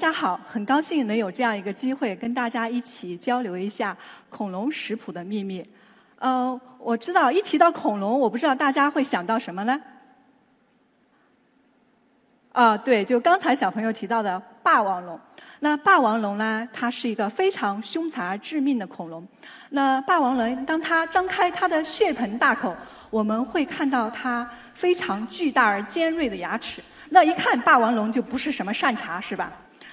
大家好，很高兴能有这样一个机会跟大家一起交流一下恐龙食谱的秘密。呃，我知道一提到恐龙，我不知道大家会想到什么呢？啊，对，就刚才小朋友提到的霸王龙。那霸王龙呢，它是一个非常凶残而致命的恐龙。那霸王龙当它张开它的血盆大口，我们会看到它非常巨大而尖锐的牙齿。那一看霸王龙就不是什么善茬，是吧？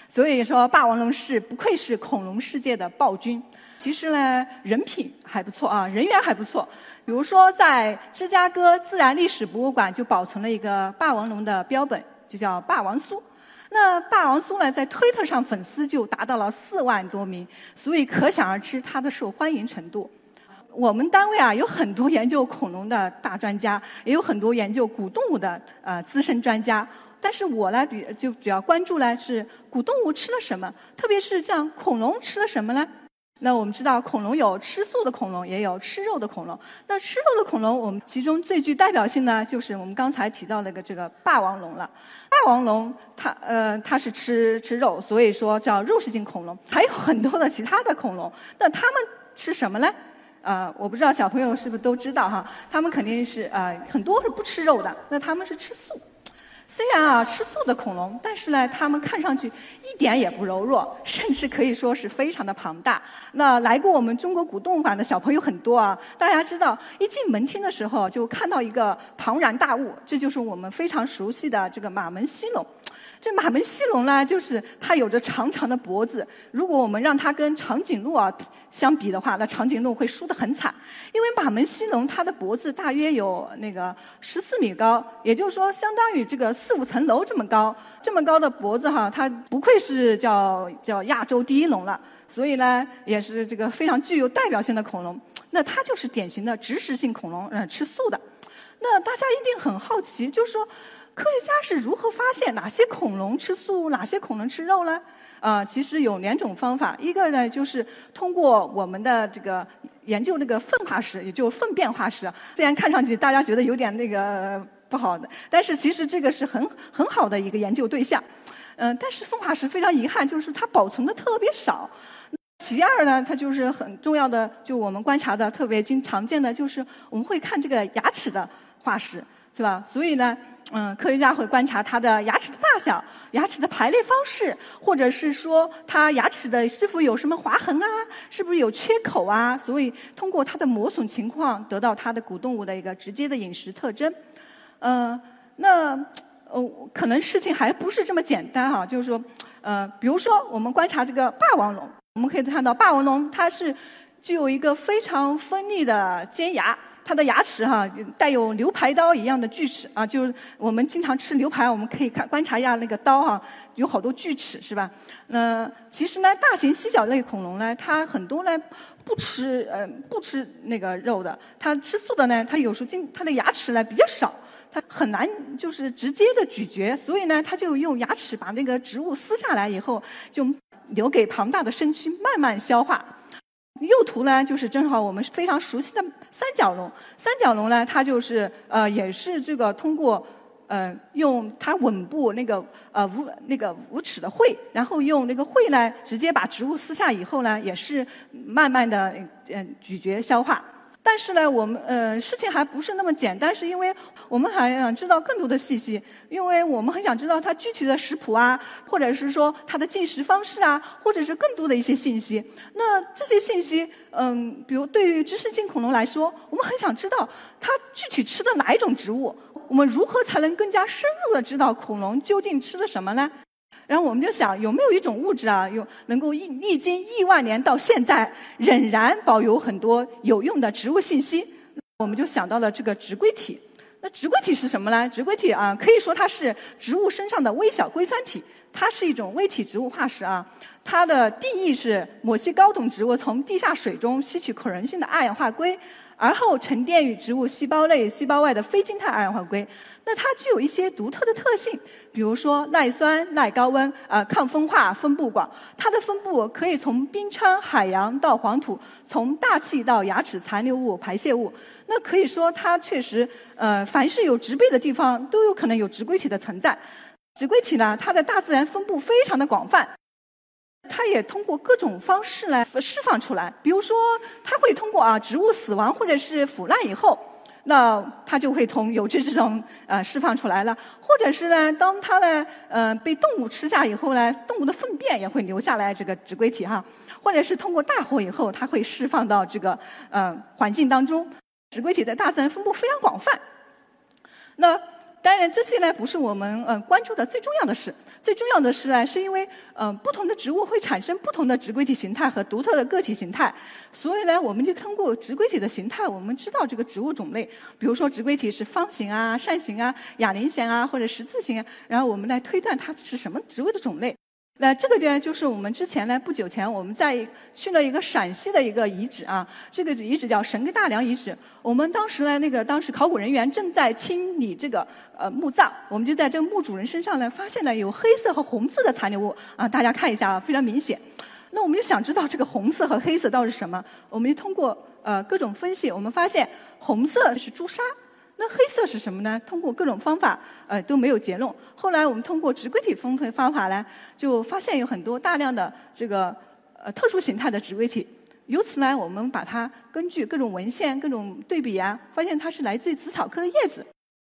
所以说，霸王龙是不愧是恐龙世界的暴君。其实呢，人品还不错啊，人缘还不错。比如说，在芝加哥自然历史博物馆就保存了一个霸王龙的标本，就叫霸王苏。那霸王苏呢，在推特上粉丝就达到了四万多名，所以可想而知它的受欢迎程度。我们单位啊，有很多研究恐龙的大专家，也有很多研究古动物的呃资深专家。但是我呢，比就比较关注呢是古动物吃了什么，特别是像恐龙吃了什么呢？那我们知道恐龙有吃素的恐龙，也有吃肉的恐龙。那吃肉的恐龙，我们其中最具代表性呢，就是我们刚才提到那个这个霸王龙了。霸王龙它呃它是吃吃肉，所以说叫肉食性恐龙。还有很多的其他的恐龙，那它们吃什么呢？呃，我不知道小朋友是不是都知道哈？他们肯定是呃很多是不吃肉的，那他们是吃素。虽然啊吃素的恐龙，但是呢，它们看上去一点也不柔弱，甚至可以说是非常的庞大。那来过我们中国古动物馆的小朋友很多啊，大家知道，一进门厅的时候就看到一个庞然大物，这就是我们非常熟悉的这个马门溪龙。这马门溪龙呢，就是它有着长长的脖子。如果我们让它跟长颈鹿啊相比的话，那长颈鹿会输得很惨。因为马门溪龙它的脖子大约有那个十四米高，也就是说相当于这个四五层楼这么高。这么高的脖子哈，它不愧是叫叫亚洲第一龙了。所以呢，也是这个非常具有代表性的恐龙。那它就是典型的植食性恐龙，嗯，吃素的。那大家一定很好奇，就是说。科学家是如何发现哪些恐龙吃素，哪些恐龙吃肉呢？啊，其实有两种方法，一个呢就是通过我们的这个研究那个粪化石，也就粪便化石。虽然看上去大家觉得有点那个不好的，但是其实这个是很很好的一个研究对象。嗯，但是粪化石非常遗憾，就是它保存的特别少。其二呢，它就是很重要的，就我们观察的特别经常见的，就是我们会看这个牙齿的化石，是吧？所以呢。嗯，科学家会观察它的牙齿的大小、牙齿的排列方式，或者是说它牙齿的是否有什么划痕啊，是不是有缺口啊？所以通过它的磨损情况，得到它的古动物的一个直接的饮食特征。嗯，那呃，可能事情还不是这么简单哈，就是说，呃，比如说我们观察这个霸王龙，我们可以看到霸王龙它是具有一个非常锋利的尖牙。它的牙齿哈带有牛排刀一样的锯齿啊，就是我们经常吃牛排，我们可以看观察一下那个刀哈，有好多锯齿是吧？那其实呢，大型犀角类恐龙呢，它很多呢不吃呃不吃那个肉的，它吃素的呢，它有时候经它的牙齿呢比较少，它很难就是直接的咀嚼，所以呢，它就用牙齿把那个植物撕下来以后，就留给庞大的身躯慢慢消化。右图呢，就是正好我们非常熟悉的三角龙。三角龙呢，它就是呃，也是这个通过呃，用它吻部那个呃无那个无齿的喙，然后用那个喙呢，直接把植物撕下以后呢，也是慢慢的嗯咀嚼消化。但是呢，我们呃事情还不是那么简单，是因为我们还想知道更多的信息，因为我们很想知道它具体的食谱啊，或者是说它的进食方式啊，或者是更多的一些信息。那这些信息，嗯，比如对于知识性恐龙来说，我们很想知道它具体吃的哪一种植物，我们如何才能更加深入的知道恐龙究竟吃了什么呢？然后我们就想，有没有一种物质啊，有能够历历经亿万年到现在，仍然保有很多有用的植物信息？我们就想到了这个植硅体。那植硅体是什么呢？植硅体啊，可以说它是植物身上的微小硅酸体，它是一种微体植物化石啊。它的定义是某些高等植物从地下水中吸取可溶性的二氧化硅。而后沉淀于植物细胞内、细胞外的非晶态二氧化硅。那它具有一些独特的特性，比如说耐酸、耐高温、呃抗风化、分布广。它的分布可以从冰川、海洋到黄土，从大气到牙齿残留物、排泄物。那可以说它确实，呃，凡是有植被的地方都有可能有植硅体的存在。植硅体呢，它的大自然分布非常的广泛。它也通过各种方式来释放出来，比如说，它会通过啊植物死亡或者是腐烂以后，那它就会从有机之中呃释放出来了，或者是呢，当它呢呃被动物吃下以后呢，动物的粪便也会留下来这个植硅体哈，或者是通过大火以后，它会释放到这个呃环境当中，植硅体在大自然分布非常广泛，那。当然，这些呢不是我们呃关注的最重要的事。最重要的是呢，是因为呃不同的植物会产生不同的植硅体形态和独特的个体形态，所以呢，我们就通过植硅体的形态，我们知道这个植物种类。比如说，植硅体是方形啊、扇形啊、哑铃形啊或者十字形，然后我们来推断它是什么植物的种类。那这个呢，就是我们之前呢，不久前我们在去了一个陕西的一个遗址啊，这个遗址叫神根大梁遗址。我们当时呢，那个当时考古人员正在清理这个呃墓葬，我们就在这个墓主人身上呢，发现了有黑色和红色的残留物啊，大家看一下啊，非常明显。那我们就想知道这个红色和黑色到底是什么，我们就通过呃各种分析，我们发现红色是朱砂。那黑色是什么呢？通过各种方法，呃，都没有结论。后来我们通过植硅体分配方法呢，就发现有很多大量的这个呃特殊形态的植硅体。由此呢，我们把它根据各种文献、各种对比啊，发现它是来自于紫草科的叶子。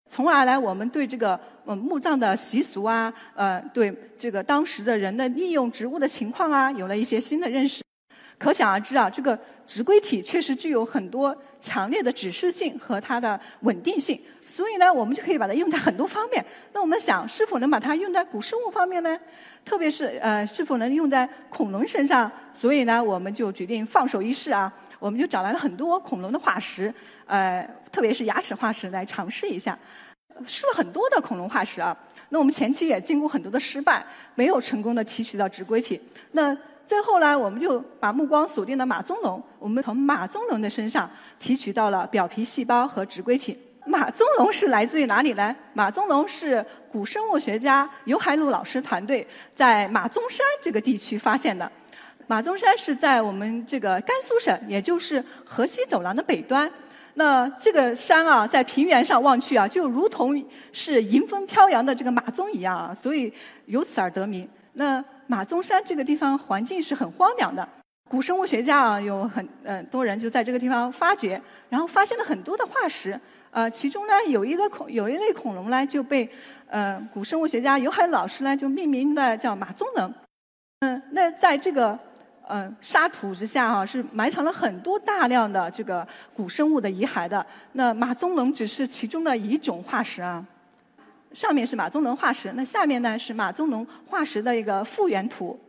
从而呢，我们对这个呃墓葬的习俗啊，呃，对这个当时的人的利用植物的情况啊，有了一些新的认识。可想而知啊，这个植硅体确实具有很多强烈的指示性和它的稳定性，所以呢，我们就可以把它用在很多方面。那我们想，是否能把它用在古生物方面呢？特别是呃，是否能用在恐龙身上？所以呢，我们就决定放手一试啊，我们就找来了很多恐龙的化石，呃，特别是牙齿化石来尝试一下。试了很多的恐龙化石啊，那我们前期也经过很多的失败，没有成功的提取到植硅体。那最后呢，我们就把目光锁定了马鬃龙。我们从马鬃龙的身上提取到了表皮细胞和植硅体。马鬃龙是来自于哪里呢？马鬃龙是古生物学家尤海路老师团队在马鬃山这个地区发现的。马鬃山是在我们这个甘肃省，也就是河西走廊的北端。那这个山啊，在平原上望去啊，就如同是迎风飘扬的这个马鬃一样啊，所以由此而得名。那马鬃山这个地方环境是很荒凉的，古生物学家啊有很嗯多人就在这个地方发掘，然后发现了很多的化石，呃，其中呢有一个恐有一类恐龙呢就被呃古生物学家尤海老师呢就命名的叫马鬃龙，嗯，那在这个呃沙土之下啊是埋藏了很多大量的这个古生物的遗骸的，那马鬃龙只是其中的一种化石啊。上面是马鬃龙化石，那下面呢是马鬃龙化石的一个复原图。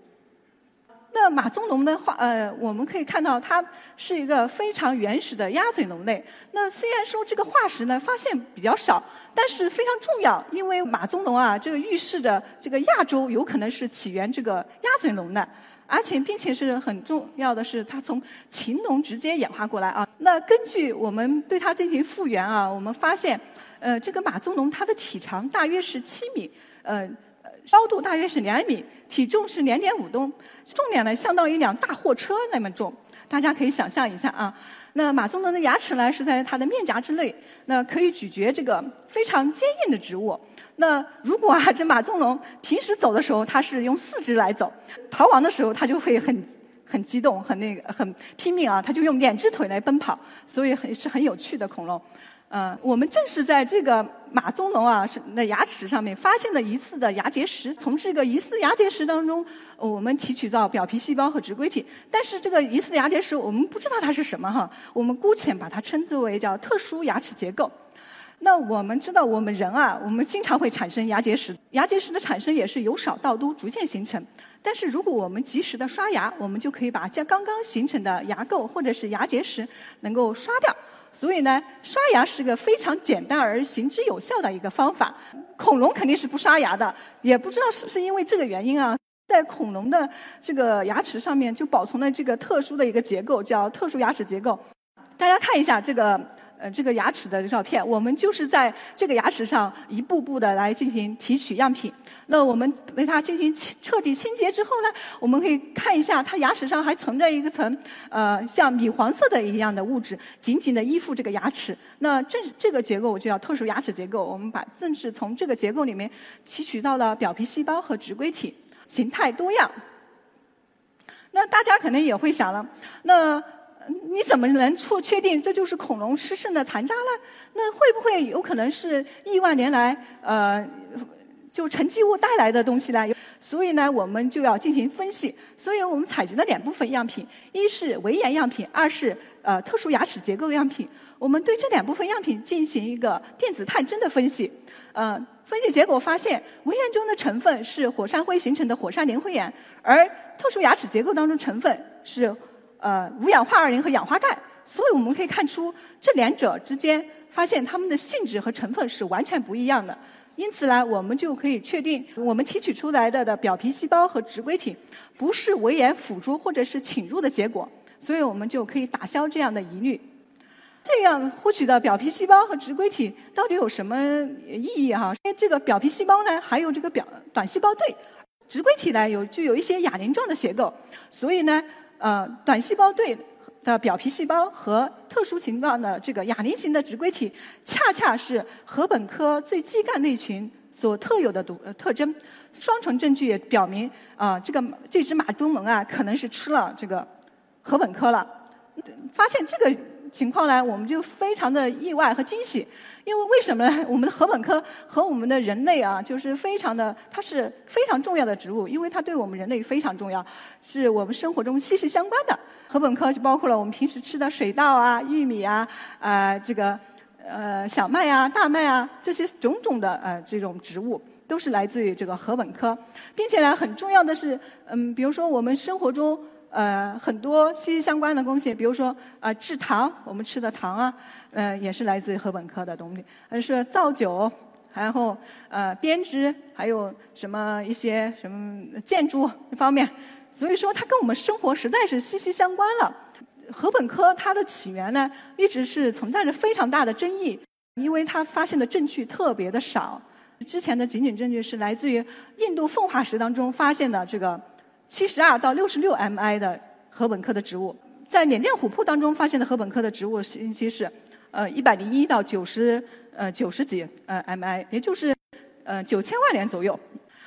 那马鬃龙的化，呃，我们可以看到它是一个非常原始的鸭嘴龙类。那虽然说这个化石呢发现比较少，但是非常重要，因为马鬃龙啊，这个预示着这个亚洲有可能是起源这个鸭嘴龙的，而且并且是很重要的是，它从禽龙直接演化过来啊。那根据我们对它进行复原啊，我们发现。呃，这个马鬃龙它的体长大约是七米，呃，高度大约是两米，体重是两点五吨，重量呢相当于一辆大货车那么重。大家可以想象一下啊，那马鬃龙的牙齿呢是在它的面颊之内，那可以咀嚼这个非常坚硬的植物。那如果啊，这马鬃龙平时走的时候它是用四肢来走，逃亡的时候它就会很很激动，很那个很拼命啊，它就用两只腿来奔跑，所以很是很有趣的恐龙。呃，我们正是在这个马鬃龙啊是那牙齿上面发现了疑似的牙结石。从这个疑似牙结石当中，我们提取到表皮细胞和植硅体。但是这个疑似牙结石，我们不知道它是什么哈。我们姑且把它称之为叫特殊牙齿结构。那我们知道，我们人啊，我们经常会产生牙结石。牙结石的产生也是由少到多逐渐形成。但是如果我们及时的刷牙，我们就可以把将刚刚形成的牙垢或者是牙结石能够刷掉。所以呢，刷牙是个非常简单而行之有效的一个方法。恐龙肯定是不刷牙的，也不知道是不是因为这个原因啊，在恐龙的这个牙齿上面就保存了这个特殊的一个结构，叫特殊牙齿结构。大家看一下这个。呃，这个牙齿的照片，我们就是在这个牙齿上一步步的来进行提取样品。那我们为它进行彻底清洁之后呢，我们可以看一下，它牙齿上还存着一个层，呃，像米黄色的一样的物质，紧紧的依附这个牙齿。那正这个结构我就叫特殊牙齿结构。我们把正是从这个结构里面提取到了表皮细胞和植硅体，形态多样。那大家可能也会想了，那。你怎么能确确定这就是恐龙吃剩的残渣呢？那会不会有可能是亿万年来呃就沉积物带来的东西呢？所以呢，我们就要进行分析。所以我们采集了两部分样品，一是围岩样品，二是呃特殊牙齿结构样品。我们对这两部分样品进行一个电子探针的分析。呃，分析结果发现，围岩中的成分是火山灰形成的火山磷灰岩，而特殊牙齿结构当中成分是。呃，五氧化二磷和氧化钙，所以我们可以看出这两者之间，发现它们的性质和成分是完全不一样的。因此呢，我们就可以确定，我们提取出来的的表皮细胞和植硅体，不是围岩辅助或者是侵入的结果。所以我们就可以打消这样的疑虑。这样获取的表皮细胞和植硅体到底有什么意义哈？因为这个表皮细胞呢，还有这个表短细胞对，植硅体呢有具有一些哑铃状的结构，所以呢。呃，短细胞对的表皮细胞和特殊形状的这个哑铃型的植硅体，恰恰是禾本科最基干类群所特有的独特征。双重证据也表明，啊，这个这只马中龙啊，可能是吃了这个禾本科了。发现这个。情况呢，我们就非常的意外和惊喜，因为为什么呢？我们的禾本科和我们的人类啊，就是非常的，它是非常重要的植物，因为它对我们人类非常重要，是我们生活中息息相关的。禾本科就包括了我们平时吃的水稻啊、玉米啊、啊这个呃小麦啊、大麦啊这些种种的呃这种植物，都是来自于这个禾本科，并且呢，很重要的是，嗯，比如说我们生活中。呃，很多息息相关的东西，比如说啊，制糖，我们吃的糖啊，呃，也是来自于禾本科的东西。还是造酒，然后呃，编织，还有什么一些什么建筑方面。所以说，它跟我们生活实在是息息相关了。禾本科它的起源呢，一直是存在着非常大的争议，因为它发现的证据特别的少。之前的仅仅证据是来自于印度奉化石当中发现的这个。七十二到六十六 mi 的禾本科的植物，在缅甸琥珀当中发现的禾本科的植物信息是，呃，一百零一到九十呃九十几呃 mi，也就是呃九千万年左右。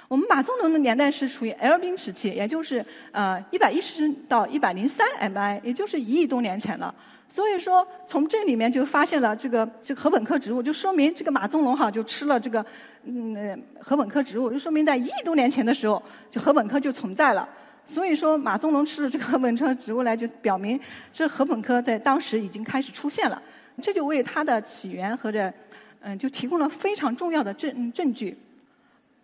我们马鬃龙的年代是处于 L 冰时期，也就是呃一百一十到一百零三 mi，也就是一亿多年前了。所以说，从这里面就发现了这个这个禾本科植物，就说明这个马鬃龙哈就吃了这个。嗯，禾本科植物就说明在一亿多年前的时候，就禾本科就存在了。所以说，马鬃龙吃了这个禾本科植物呢，就表明这禾本科在当时已经开始出现了。这就为它的起源和这嗯，就提供了非常重要的证证据。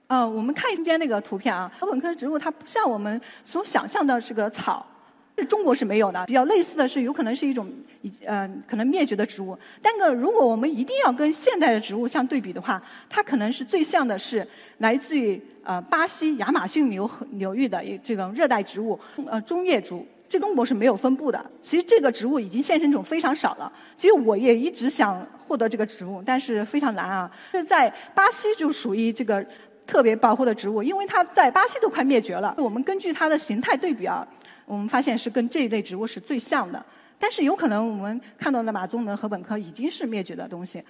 啊，我们看一下那个图片啊，禾本科植物它不像我们所想象的是个草。中国是没有的，比较类似的是，有可能是一种，呃，可能灭绝的植物。但个如果我们一定要跟现代的植物相对比的话，它可能是最像的是来自于呃巴西亚马逊流流域的这种热带植物，呃中叶竹，这中国是没有分布的。其实这个植物已经现身种非常少了。其实我也一直想获得这个植物，但是非常难啊。是在巴西就属于这个特别保护的植物，因为它在巴西都快灭绝了。我们根据它的形态对比啊。我们发现是跟这一类植物是最像的，但是有可能我们看到的马鬃能和本科已经是灭绝的东西。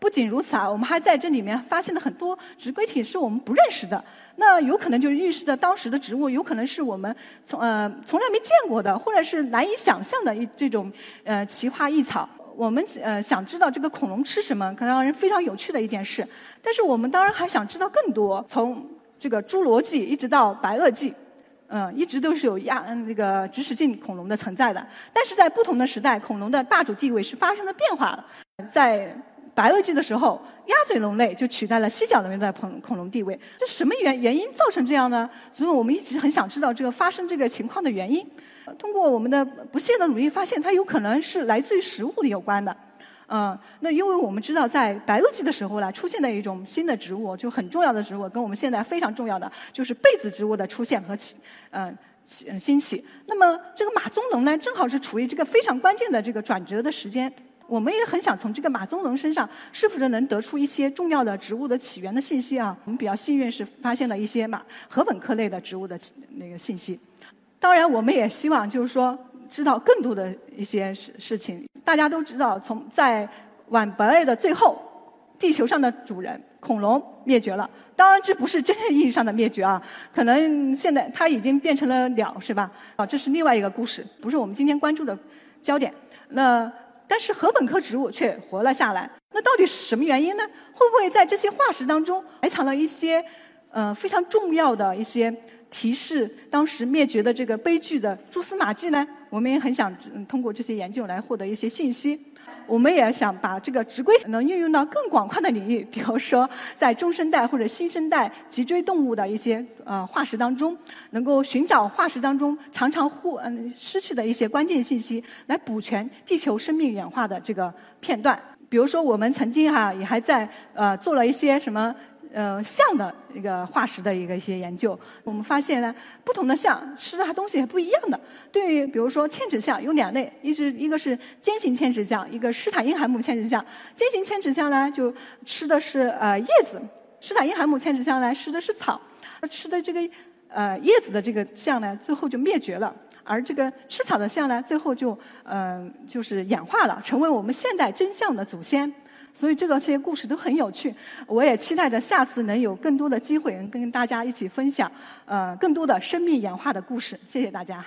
不仅如此啊，我们还在这里面发现了很多植硅体是我们不认识的，那有可能就预示着当时的植物有可能是我们从呃从来没见过的，或者是难以想象的一这种呃奇花异草。我们呃想知道这个恐龙吃什么，可能让人非常有趣的一件事。但是我们当然还想知道更多，从这个侏罗纪一直到白垩纪。嗯，一直都是有亚那个植食性恐龙的存在的，但是在不同的时代，恐龙的霸主地位是发生了变化的。在白垩纪的时候，鸭嘴龙类就取代了犀角龙类的恐恐龙地位。这什么原原因造成这样呢？所以我们一直很想知道这个发生这个情况的原因。通过我们的不懈的努力，发现它有可能是来自于食物有关的。嗯，那因为我们知道，在白垩纪的时候呢，出现了一种新的植物，就很重要的植物，跟我们现在非常重要的就是被子植物的出现和起，嗯，起兴起。那么这个马鬃龙呢，正好是处于这个非常关键的这个转折的时间。我们也很想从这个马鬃龙身上，是不是能得出一些重要的植物的起源的信息啊？我们比较幸运是发现了一些马禾本科类的植物的那个信息。当然，我们也希望就是说。知道更多的一些事事情，大家都知道，从在晚白垩的最后，地球上的主人恐龙灭绝了。当然，这不是真正意义上的灭绝啊，可能现在它已经变成了鸟，是吧？啊，这是另外一个故事，不是我们今天关注的焦点。那但是禾本科植物却活了下来，那到底是什么原因呢？会不会在这些化石当中埋藏了一些呃非常重要的一些？提示当时灭绝的这个悲剧的蛛丝马迹呢？我们也很想通过这些研究来获得一些信息。我们也想把这个直规能运用到更广泛的领域，比如说在中生代或者新生代脊椎动物的一些呃化石当中，能够寻找化石当中常常忽嗯失去的一些关键信息，来补全地球生命演化的这个片段。比如说，我们曾经哈也还在呃做了一些什么。呃，象的一个化石的一个一些研究，我们发现呢，不同的象吃的东西是不一样的。对于比如说千齿象有两类，一是一个是尖形千齿象，一个施坦因海姆千齿象。尖形千齿象呢，就吃的是呃叶子；施坦因海姆千齿象呢，吃的是草。吃的这个呃叶子的这个象呢，最后就灭绝了；而这个吃草的象呢，最后就嗯就是演化了，成为我们现代真象的祖先。所以这个这些故事都很有趣，我也期待着下次能有更多的机会跟大家一起分享，呃，更多的生命演化的故事。谢谢大家。